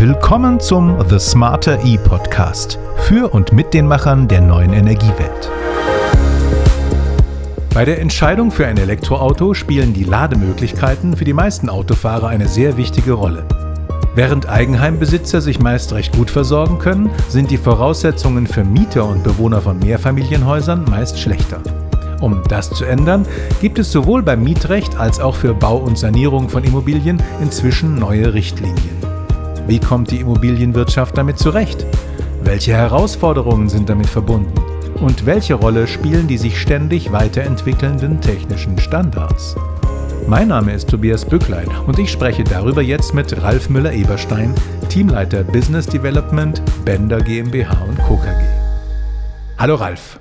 Willkommen zum The Smarter E Podcast für und mit den Machern der neuen Energiewelt. Bei der Entscheidung für ein Elektroauto spielen die Lademöglichkeiten für die meisten Autofahrer eine sehr wichtige Rolle. Während Eigenheimbesitzer sich meist recht gut versorgen können, sind die Voraussetzungen für Mieter und Bewohner von Mehrfamilienhäusern meist schlechter. Um das zu ändern, gibt es sowohl beim Mietrecht als auch für Bau und Sanierung von Immobilien inzwischen neue Richtlinien. Wie kommt die Immobilienwirtschaft damit zurecht? Welche Herausforderungen sind damit verbunden? Und welche Rolle spielen die sich ständig weiterentwickelnden technischen Standards? Mein Name ist Tobias Bücklein und ich spreche darüber jetzt mit Ralf Müller-Eberstein, Teamleiter Business Development Bender GmbH und Co. KG. Hallo Ralf.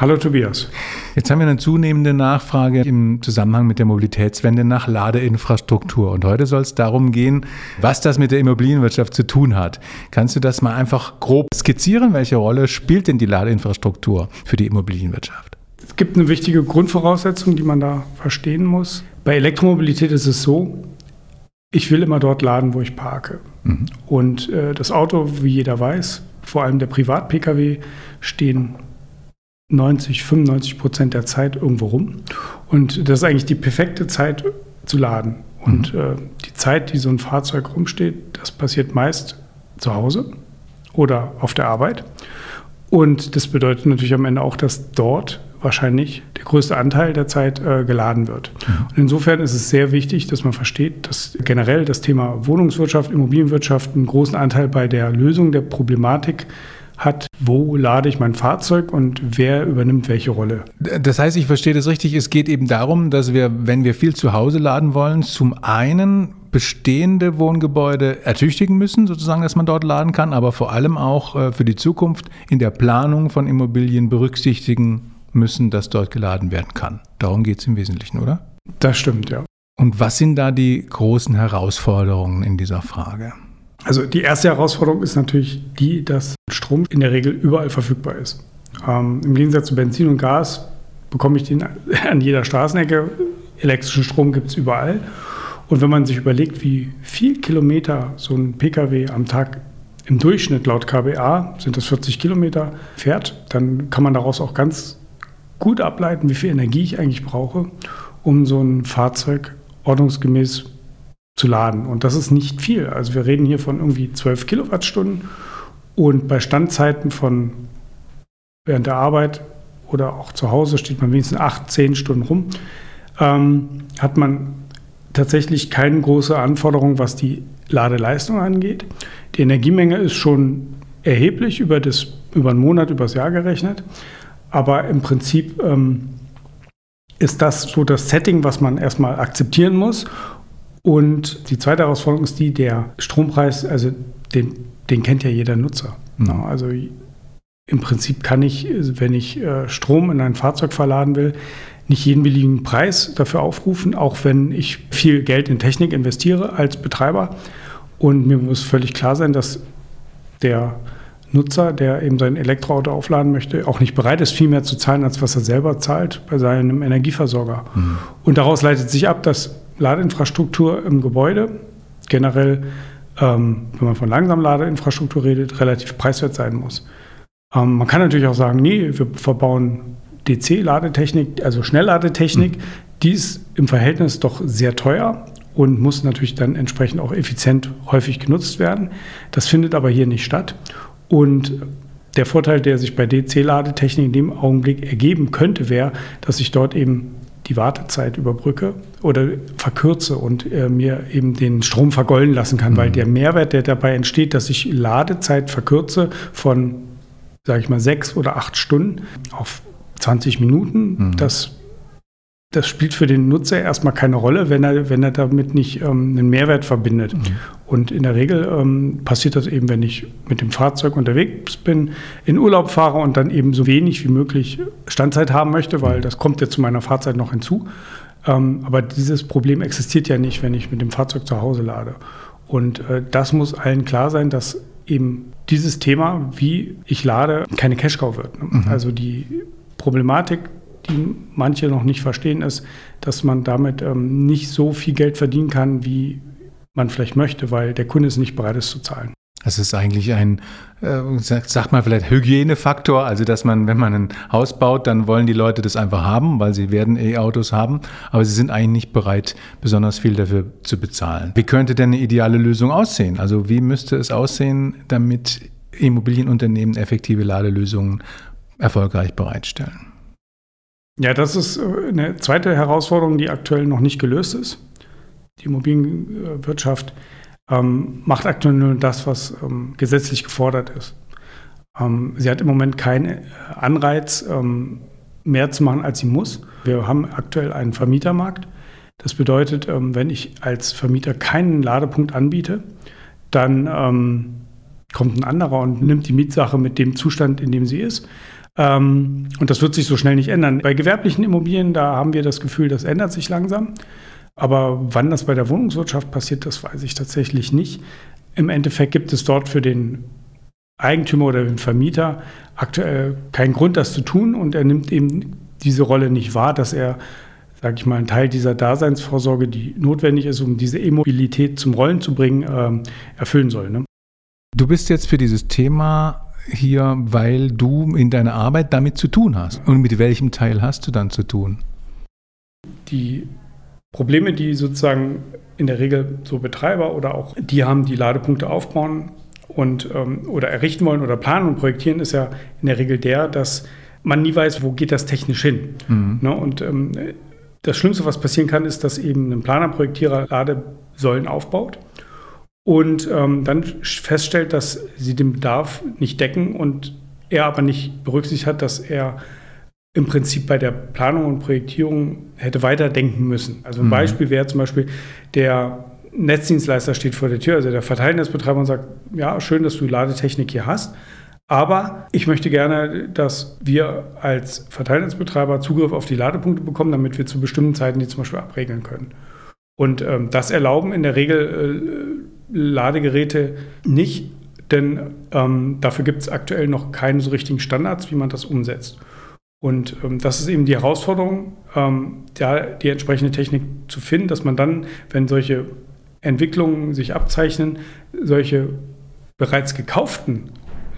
Hallo Tobias. Jetzt haben wir eine zunehmende Nachfrage im Zusammenhang mit der Mobilitätswende nach Ladeinfrastruktur. Und heute soll es darum gehen, was das mit der Immobilienwirtschaft zu tun hat. Kannst du das mal einfach grob skizzieren? Welche Rolle spielt denn die Ladeinfrastruktur für die Immobilienwirtschaft? Es gibt eine wichtige Grundvoraussetzung, die man da verstehen muss. Bei Elektromobilität ist es so, ich will immer dort laden, wo ich parke. Mhm. Und äh, das Auto, wie jeder weiß, vor allem der Privat-Pkw, stehen 90, 95 Prozent der Zeit irgendwo rum. Und das ist eigentlich die perfekte Zeit zu laden. Und mhm. äh, die Zeit, die so ein Fahrzeug rumsteht, das passiert meist zu Hause oder auf der Arbeit. Und das bedeutet natürlich am Ende auch, dass dort wahrscheinlich der größte Anteil der Zeit äh, geladen wird. Mhm. Und insofern ist es sehr wichtig, dass man versteht, dass generell das Thema Wohnungswirtschaft, Immobilienwirtschaft einen großen Anteil bei der Lösung der Problematik hat, wo lade ich mein Fahrzeug und wer übernimmt welche Rolle. Das heißt, ich verstehe das richtig, es geht eben darum, dass wir, wenn wir viel zu Hause laden wollen, zum einen bestehende Wohngebäude ertüchtigen müssen, sozusagen, dass man dort laden kann, aber vor allem auch äh, für die Zukunft in der Planung von Immobilien berücksichtigen müssen, dass dort geladen werden kann. Darum geht es im Wesentlichen, oder? Das stimmt, ja. Und was sind da die großen Herausforderungen in dieser Frage? Also die erste Herausforderung ist natürlich die, dass Strom in der Regel überall verfügbar ist. Ähm, Im Gegensatz zu Benzin und Gas bekomme ich den an jeder Straßenecke. Elektrischen Strom gibt es überall. Und wenn man sich überlegt, wie viel Kilometer so ein Pkw am Tag im Durchschnitt laut KBA, sind das 40 Kilometer, fährt, dann kann man daraus auch ganz gut ableiten, wie viel Energie ich eigentlich brauche, um so ein Fahrzeug ordnungsgemäß zu laden. Und das ist nicht viel. Also wir reden hier von irgendwie 12 Kilowattstunden und bei Standzeiten von während der Arbeit oder auch zu Hause steht man wenigstens 8, 10 Stunden rum, ähm, hat man tatsächlich keine große Anforderung, was die Ladeleistung angeht. Die Energiemenge ist schon erheblich über, das, über einen Monat, über das Jahr gerechnet. Aber im Prinzip ähm, ist das so das Setting, was man erstmal akzeptieren muss. Und die zweite Herausforderung ist die, der Strompreis, also den, den kennt ja jeder Nutzer. Mhm. Also im Prinzip kann ich, wenn ich äh, Strom in ein Fahrzeug verladen will, nicht jeden beliebigen Preis dafür aufrufen, auch wenn ich viel Geld in Technik investiere als Betreiber. Und mir muss völlig klar sein, dass der Nutzer, der eben sein Elektroauto aufladen möchte, auch nicht bereit ist, viel mehr zu zahlen, als was er selber zahlt bei seinem Energieversorger. Mhm. Und daraus leitet sich ab, dass Ladeinfrastruktur im Gebäude generell, ähm, wenn man von Langsamladeinfrastruktur redet, relativ preiswert sein muss. Ähm, man kann natürlich auch sagen, nee, wir verbauen DC-Ladetechnik, also Schnellladetechnik, mhm. die ist im Verhältnis doch sehr teuer und muss natürlich dann entsprechend auch effizient häufig genutzt werden. Das findet aber hier nicht statt. Und der Vorteil, der sich bei DC-Ladetechnik in dem Augenblick ergeben könnte, wäre, dass ich dort eben die Wartezeit überbrücke oder verkürze und äh, mir eben den Strom vergolden lassen kann, mhm. weil der Mehrwert, der dabei entsteht, dass ich Ladezeit verkürze von, sage ich mal, sechs oder acht Stunden auf 20 Minuten, mhm. das das spielt für den Nutzer erstmal keine Rolle, wenn er, wenn er damit nicht ähm, einen Mehrwert verbindet. Mhm. Und in der Regel ähm, passiert das eben, wenn ich mit dem Fahrzeug unterwegs bin, in Urlaub fahre und dann eben so wenig wie möglich Standzeit haben möchte, weil das kommt ja zu meiner Fahrzeit noch hinzu. Ähm, aber dieses Problem existiert ja nicht, wenn ich mit dem Fahrzeug zu Hause lade. Und äh, das muss allen klar sein, dass eben dieses Thema, wie ich lade, keine Cash-Cow wird. Ne? Mhm. Also die Problematik die manche noch nicht verstehen, ist, dass man damit ähm, nicht so viel Geld verdienen kann, wie man vielleicht möchte, weil der Kunde es nicht bereit ist zu zahlen. Das ist eigentlich ein, äh, sagt man vielleicht Hygienefaktor, also dass man, wenn man ein Haus baut, dann wollen die Leute das einfach haben, weil sie werden E-Autos haben, aber sie sind eigentlich nicht bereit, besonders viel dafür zu bezahlen. Wie könnte denn eine ideale Lösung aussehen? Also wie müsste es aussehen, damit Immobilienunternehmen effektive Ladelösungen erfolgreich bereitstellen? Ja, das ist äh, eine zweite Herausforderung, die aktuell noch nicht gelöst ist. Die Immobilienwirtschaft ähm, macht aktuell nur das, was ähm, gesetzlich gefordert ist. Ähm, sie hat im Moment keinen Anreiz, ähm, mehr zu machen, als sie muss. Wir haben aktuell einen Vermietermarkt. Das bedeutet, ähm, wenn ich als Vermieter keinen Ladepunkt anbiete, dann ähm, kommt ein anderer und nimmt die Mietsache mit dem Zustand, in dem sie ist. Und das wird sich so schnell nicht ändern. Bei gewerblichen Immobilien, da haben wir das Gefühl, das ändert sich langsam. Aber wann das bei der Wohnungswirtschaft passiert, das weiß ich tatsächlich nicht. Im Endeffekt gibt es dort für den Eigentümer oder den Vermieter aktuell keinen Grund, das zu tun und er nimmt eben diese Rolle nicht wahr, dass er, sage ich mal, einen Teil dieser Daseinsvorsorge, die notwendig ist, um diese E-Mobilität zum Rollen zu bringen, äh, erfüllen soll. Ne? Du bist jetzt für dieses Thema hier, weil du in deiner Arbeit damit zu tun hast. Und mit welchem Teil hast du dann zu tun? Die Probleme, die sozusagen in der Regel so Betreiber oder auch die haben, die Ladepunkte aufbauen und ähm, oder errichten wollen oder planen und projektieren, ist ja in der Regel der, dass man nie weiß, wo geht das technisch hin. Mhm. Ne? Und ähm, das Schlimmste, was passieren kann, ist, dass eben ein Planer, Projektierer Ladesäulen aufbaut und ähm, dann feststellt, dass sie den Bedarf nicht decken und er aber nicht berücksichtigt hat, dass er im Prinzip bei der Planung und Projektierung hätte weiterdenken müssen. Also ein mhm. Beispiel wäre zum Beispiel, der Netzdienstleister steht vor der Tür, also der Verteilnetzbetreiber und sagt, ja, schön, dass du Ladetechnik hier hast, aber ich möchte gerne, dass wir als Verteilnetzbetreiber Zugriff auf die Ladepunkte bekommen, damit wir zu bestimmten Zeiten die zum Beispiel abregeln können. Und ähm, das erlauben in der Regel äh, Ladegeräte nicht, denn ähm, dafür gibt es aktuell noch keine so richtigen Standards, wie man das umsetzt. Und ähm, das ist eben die Herausforderung, ähm, da die entsprechende Technik zu finden, dass man dann, wenn solche Entwicklungen sich abzeichnen, solche bereits gekauften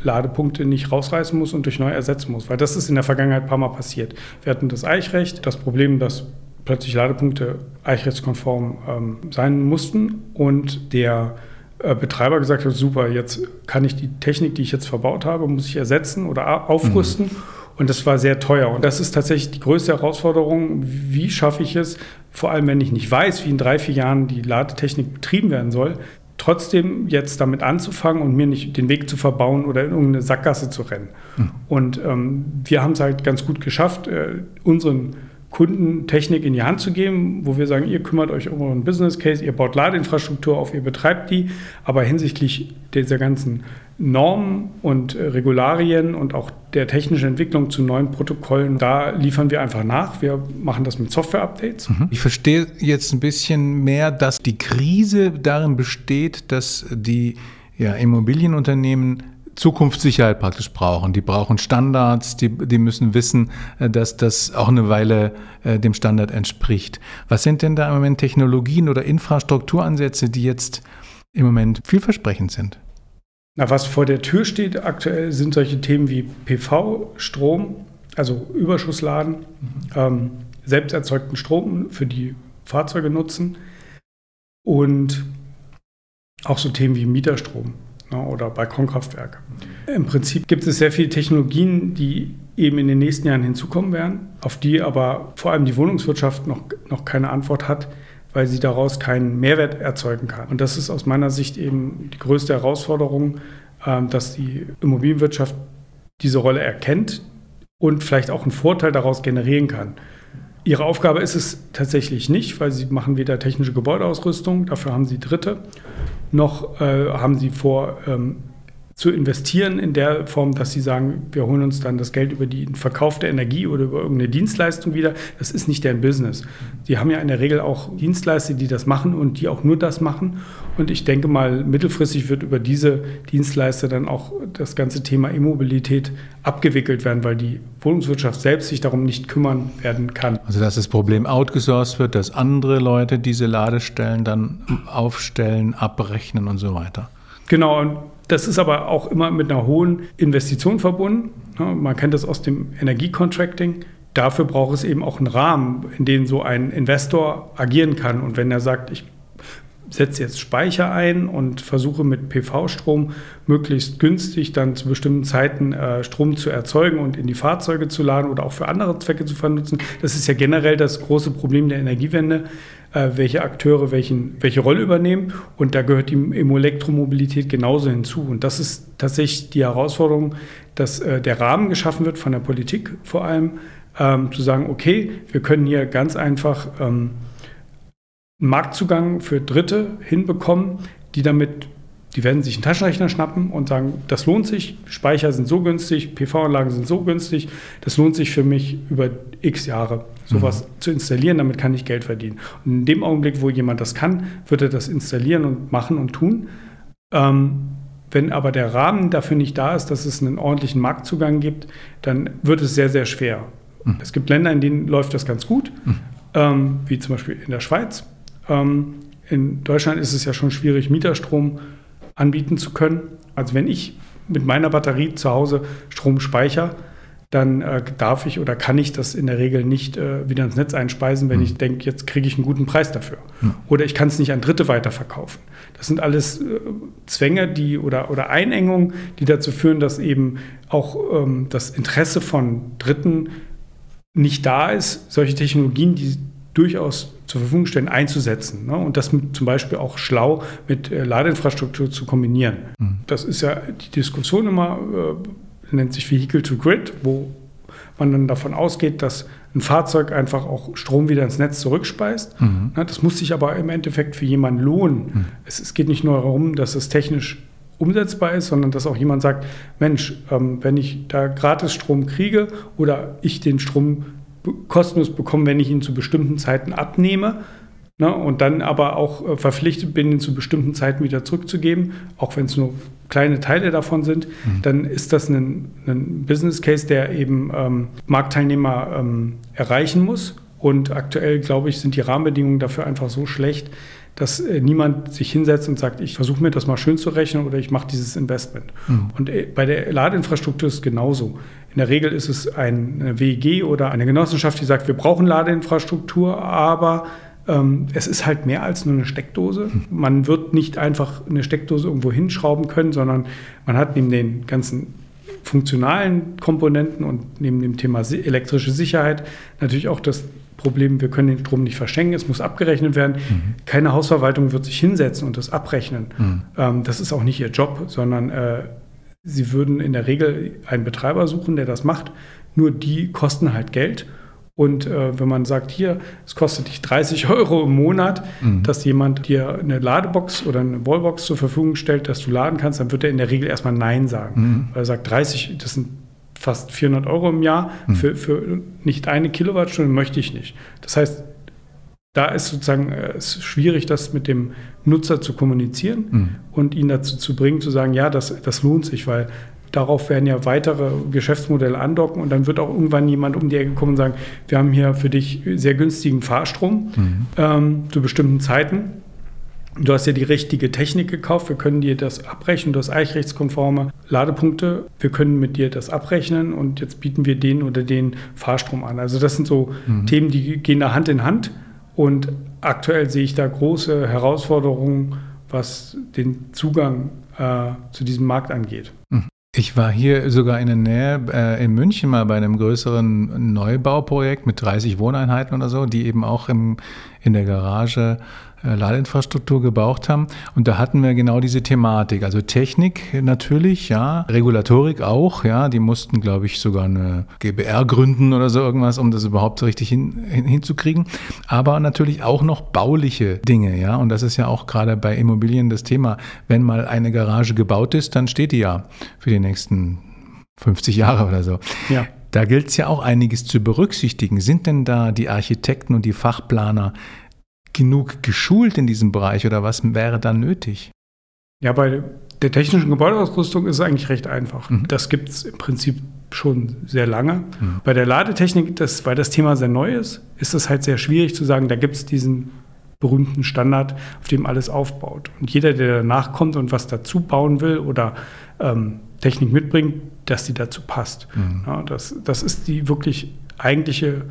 Ladepunkte nicht rausreißen muss und durch neu ersetzen muss. Weil das ist in der Vergangenheit ein paar Mal passiert. Wir hatten das Eichrecht, das Problem, dass plötzlich Ladepunkte eichrechtskonform ähm, sein mussten und der äh, Betreiber gesagt hat, super, jetzt kann ich die Technik, die ich jetzt verbaut habe, muss ich ersetzen oder aufrüsten. Mhm. Und das war sehr teuer. Und das ist tatsächlich die größte Herausforderung. Wie schaffe ich es, vor allem wenn ich nicht weiß, wie in drei, vier Jahren die Ladetechnik betrieben werden soll, trotzdem jetzt damit anzufangen und mir nicht den Weg zu verbauen oder in irgendeine Sackgasse zu rennen. Mhm. Und ähm, wir haben es halt ganz gut geschafft, äh, unseren Kunden Technik in die Hand zu geben, wo wir sagen, ihr kümmert euch um euren Business Case, ihr baut Ladeinfrastruktur auf, ihr betreibt die, aber hinsichtlich dieser ganzen Normen und äh, Regularien und auch der technischen Entwicklung zu neuen Protokollen, da liefern wir einfach nach. Wir machen das mit Software-Updates. Mhm. Ich verstehe jetzt ein bisschen mehr, dass die Krise darin besteht, dass die ja, Immobilienunternehmen Zukunftssicherheit praktisch brauchen. Die brauchen Standards, die, die müssen wissen, äh, dass das auch eine Weile äh, dem Standard entspricht. Was sind denn da im Moment Technologien oder Infrastrukturansätze, die jetzt im Moment vielversprechend sind? Na, was vor der Tür steht aktuell, sind solche Themen wie PV, Strom, also Überschussladen, mhm. ähm, selbst erzeugten Strom für die Fahrzeuge nutzen und auch so Themen wie Mieterstrom ne, oder Balkonkraftwerke. Im Prinzip gibt es sehr viele Technologien, die eben in den nächsten Jahren hinzukommen werden, auf die aber vor allem die Wohnungswirtschaft noch, noch keine Antwort hat, weil sie daraus keinen Mehrwert erzeugen kann. Und das ist aus meiner Sicht eben die größte Herausforderung, ähm, dass die Immobilienwirtschaft diese Rolle erkennt und vielleicht auch einen Vorteil daraus generieren kann. Ihre Aufgabe ist es tatsächlich nicht, weil sie machen weder technische Gebäudeausrüstung, dafür haben sie Dritte, noch äh, haben sie vor, ähm, zu investieren in der Form, dass sie sagen, wir holen uns dann das Geld über den Verkauf der Energie oder über irgendeine Dienstleistung wieder. Das ist nicht deren Business. Die haben ja in der Regel auch Dienstleister, die das machen und die auch nur das machen. Und ich denke mal, mittelfristig wird über diese Dienstleister dann auch das ganze Thema E-Mobilität abgewickelt werden, weil die Wohnungswirtschaft selbst sich darum nicht kümmern werden kann. Also dass das Problem outgesourced wird, dass andere Leute diese Ladestellen dann aufstellen, abrechnen und so weiter. Genau, und das ist aber auch immer mit einer hohen Investition verbunden. Man kennt das aus dem Energiecontracting. Dafür braucht es eben auch einen Rahmen, in dem so ein Investor agieren kann. Und wenn er sagt, ich setze jetzt Speicher ein und versuche mit PV-Strom möglichst günstig dann zu bestimmten Zeiten äh, Strom zu erzeugen und in die Fahrzeuge zu laden oder auch für andere Zwecke zu vernutzen. Das ist ja generell das große Problem der Energiewende, äh, welche Akteure welchen, welche Rolle übernehmen. Und da gehört die Elektromobilität genauso hinzu. Und das ist tatsächlich die Herausforderung, dass äh, der Rahmen geschaffen wird von der Politik vor allem, ähm, zu sagen, okay, wir können hier ganz einfach ähm, Marktzugang für Dritte hinbekommen, die damit, die werden sich einen Taschenrechner schnappen und sagen, das lohnt sich, Speicher sind so günstig, PV-Anlagen sind so günstig, das lohnt sich für mich über x Jahre, sowas mhm. zu installieren, damit kann ich Geld verdienen. Und in dem Augenblick, wo jemand das kann, wird er das installieren und machen und tun. Ähm, wenn aber der Rahmen dafür nicht da ist, dass es einen ordentlichen Marktzugang gibt, dann wird es sehr, sehr schwer. Mhm. Es gibt Länder, in denen läuft das ganz gut, mhm. ähm, wie zum Beispiel in der Schweiz. Ähm, in Deutschland ist es ja schon schwierig, Mieterstrom anbieten zu können. Also wenn ich mit meiner Batterie zu Hause Strom speichere, dann äh, darf ich oder kann ich das in der Regel nicht äh, wieder ins Netz einspeisen, wenn mhm. ich denke, jetzt kriege ich einen guten Preis dafür. Mhm. Oder ich kann es nicht an Dritte weiterverkaufen. Das sind alles äh, Zwänge die, oder, oder Einengungen, die dazu führen, dass eben auch ähm, das Interesse von Dritten nicht da ist, solche Technologien, die durchaus zur Verfügung stellen, einzusetzen. Ne? Und das mit, zum Beispiel auch schlau mit äh, Ladeinfrastruktur zu kombinieren. Mhm. Das ist ja die Diskussion immer, äh, nennt sich Vehicle to Grid, wo man dann davon ausgeht, dass ein Fahrzeug einfach auch Strom wieder ins Netz zurückspeist. Mhm. Ne? Das muss sich aber im Endeffekt für jemanden lohnen. Mhm. Es, es, geht nicht nur darum, dass es technisch umsetzbar ist, sondern dass auch jemand sagt, Mensch, ähm, wenn ich da gratis Strom kriege oder ich den Strom kostenlos bekommen, wenn ich ihn zu bestimmten Zeiten abnehme. Ne, und dann aber auch äh, verpflichtet bin, ihn zu bestimmten Zeiten wieder zurückzugeben, auch wenn es nur kleine Teile davon sind, mhm. dann ist das ein, ein, Business Case, der eben ähm, Marktteilnehmer ähm, erreichen muss. Und aktuell, glaube ich, sind die Rahmenbedingungen dafür einfach so schlecht, dass äh, niemand sich hinsetzt und sagt, ich versuche mir das mal schön zu rechnen oder ich mache dieses Investment. Mhm. Und äh, bei der Ladeinfrastruktur ist es genauso. In der Regel ist es eine WEG oder eine Genossenschaft, die sagt, wir brauchen Ladeinfrastruktur, aber ähm, es ist halt mehr als nur eine Steckdose. Man wird nicht einfach eine Steckdose irgendwo hinschrauben können, sondern man hat neben den ganzen funktionalen Komponenten und neben dem Thema elektrische Sicherheit natürlich auch das Problem, wir können den Strom nicht verschenken, es muss abgerechnet werden. Mhm. Keine Hausverwaltung wird sich hinsetzen und das abrechnen. Mhm. Ähm, das ist auch nicht ihr Job, sondern äh, Sie würden in der Regel einen Betreiber suchen, der das macht. Nur die kosten halt Geld. Und äh, wenn man sagt, hier, es kostet dich 30 Euro im Monat, mhm. dass jemand dir eine Ladebox oder eine Wallbox zur Verfügung stellt, dass du laden kannst, dann wird er in der Regel erstmal Nein sagen. Mhm. Weil er sagt, 30, das sind fast 400 Euro im Jahr mhm. für, für nicht eine Kilowattstunde möchte ich nicht. Das heißt, da ist sozusagen äh, es schwierig, das mit dem Nutzer zu kommunizieren mhm. und ihn dazu zu bringen, zu sagen, ja, das, das lohnt sich, weil darauf werden ja weitere Geschäftsmodelle andocken und dann wird auch irgendwann jemand um die Ecke kommen und sagen, wir haben hier für dich sehr günstigen Fahrstrom mhm. ähm, zu bestimmten Zeiten. Du hast ja die richtige Technik gekauft, wir können dir das abrechnen, du hast eichrechtskonforme Ladepunkte, wir können mit dir das abrechnen und jetzt bieten wir den oder den Fahrstrom an. Also das sind so mhm. Themen, die gehen da Hand in Hand. Und aktuell sehe ich da große Herausforderungen, was den Zugang äh, zu diesem Markt angeht. Mhm. Ich war hier sogar in der Nähe äh, in München mal bei einem größeren Neubauprojekt mit 30 Wohneinheiten oder so, die eben auch im, in der Garage Ladeinfrastruktur gebraucht haben. Und da hatten wir genau diese Thematik. Also Technik natürlich, ja, Regulatorik auch, ja, die mussten, glaube ich, sogar eine GBR gründen oder so irgendwas, um das überhaupt richtig hin, hin, hinzukriegen. Aber natürlich auch noch bauliche Dinge, ja. Und das ist ja auch gerade bei Immobilien das Thema. Wenn mal eine Garage gebaut ist, dann steht die ja für die nächsten 50 Jahre oder so. Ja. Da gilt es ja auch einiges zu berücksichtigen. Sind denn da die Architekten und die Fachplaner genug geschult in diesem Bereich oder was wäre dann nötig? Ja, bei der technischen Gebäudeausrüstung ist es eigentlich recht einfach. Mhm. Das gibt es im Prinzip schon sehr lange. Mhm. Bei der Ladetechnik, das, weil das Thema sehr neu ist, ist es halt sehr schwierig zu sagen, da gibt es diesen berühmten Standard, auf dem alles aufbaut. Und jeder, der danach kommt und was dazu bauen will oder ähm, Technik mitbringt, dass die dazu passt. Mhm. Ja, das, das ist die wirklich eigentliche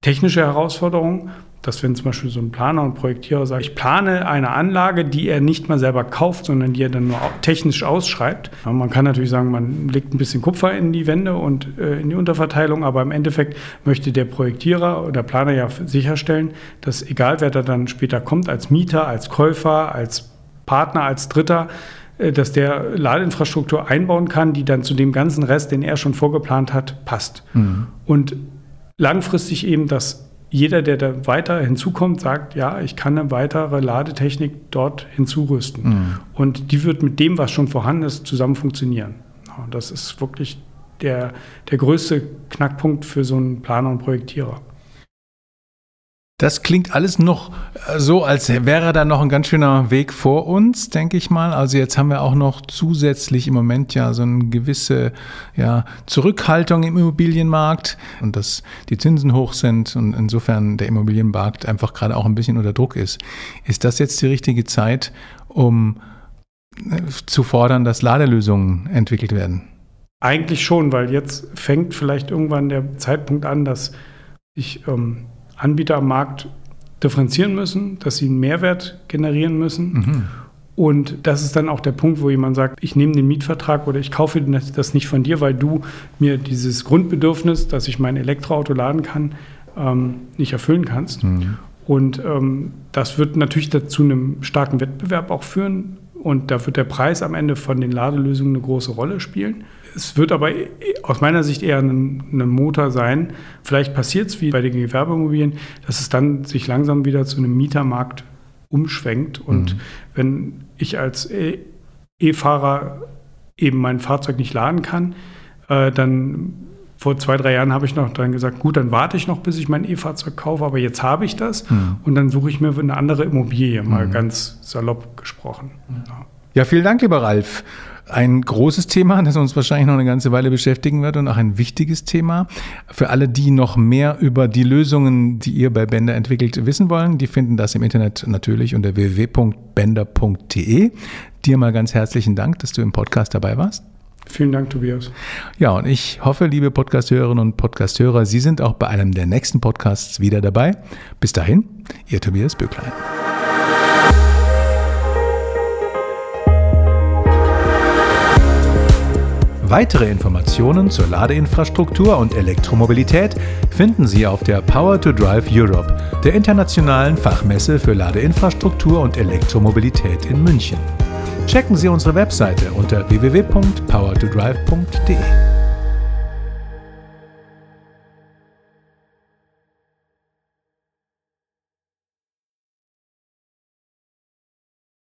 technische Herausforderung dass wenn zum Beispiel so ein Planer und Projektierer sagt, ich plane eine Anlage, die er nicht mal selber kauft, sondern die er dann nur technisch ausschreibt. Ja, man kann natürlich sagen, man legt ein bisschen Kupfer in die Wände und äh, in die Unterverteilung, aber im Endeffekt möchte der Projektierer oder Planer ja sicherstellen, dass egal wer da dann später kommt, als Mieter, als Käufer, als Partner, als Dritter, äh, dass der Ladeinfrastruktur einbauen kann, die dann zu dem ganzen Rest, den er schon vorgeplant hat, passt. Mhm. Und langfristig eben das jeder, der da weiter hinzukommt, sagt, ja, ich kann eine weitere Ladetechnik dort hinzurüsten. Mhm. Und die wird mit dem, was schon vorhanden ist, zusammen funktionieren. Das ist wirklich der, der größte Knackpunkt für so einen Planer und Projektierer. Das klingt alles noch äh, so, als wäre da noch ein ganz schöner Weg vor uns, denke ich mal. Also jetzt haben wir auch noch zusätzlich im Moment ja so eine gewisse ja, Zurückhaltung im Immobilienmarkt und dass die Zinsen hoch sind und insofern der Immobilienmarkt einfach gerade auch ein bisschen unter Druck ist. Ist das jetzt die richtige Zeit, um äh, zu fordern, dass Ladelösungen entwickelt werden? Eigentlich schon, weil jetzt fängt vielleicht irgendwann der Zeitpunkt an, dass ich ähm, Anbieter am Markt differenzieren müssen, dass sie einen Mehrwert generieren müssen. Mhm. Und das ist dann auch der Punkt, wo jemand sagt, ich nehme den Mietvertrag oder ich kaufe das nicht von dir, weil du mir dieses Grundbedürfnis, dass ich mein Elektroauto laden kann, ähm, nicht erfüllen kannst. Mhm. Und ähm, das wird natürlich dazu einem starken Wettbewerb auch führen. Und da wird der Preis am Ende von den Ladelösungen eine große Rolle spielen. Es wird aber aus meiner Sicht eher ein, ein Motor sein. Vielleicht passiert es wie bei den Gewerbeimmobilien, dass es dann sich langsam wieder zu einem Mietermarkt umschwenkt. Und mhm. wenn ich als E-Fahrer eben mein Fahrzeug nicht laden kann, äh, dann vor zwei, drei Jahren habe ich noch dann gesagt, gut, dann warte ich noch, bis ich mein E-Fahrzeug kaufe, aber jetzt habe ich das mhm. und dann suche ich mir eine andere Immobilie, mal mhm. ganz salopp gesprochen. Ja. ja, vielen Dank, lieber Ralf ein großes Thema, das uns wahrscheinlich noch eine ganze Weile beschäftigen wird und auch ein wichtiges Thema. Für alle, die noch mehr über die Lösungen, die ihr bei Bender entwickelt, wissen wollen, die finden das im Internet natürlich unter www.bender.de. Dir mal ganz herzlichen Dank, dass du im Podcast dabei warst. Vielen Dank, Tobias. Ja, und ich hoffe, liebe Podcasthörerinnen und Podcasthörer, Sie sind auch bei einem der nächsten Podcasts wieder dabei. Bis dahin, Ihr Tobias Böcklein. Weitere Informationen zur Ladeinfrastruktur und Elektromobilität finden Sie auf der Power to Drive Europe, der internationalen Fachmesse für Ladeinfrastruktur und Elektromobilität in München checken Sie unsere Webseite unter www.powertodrive.de.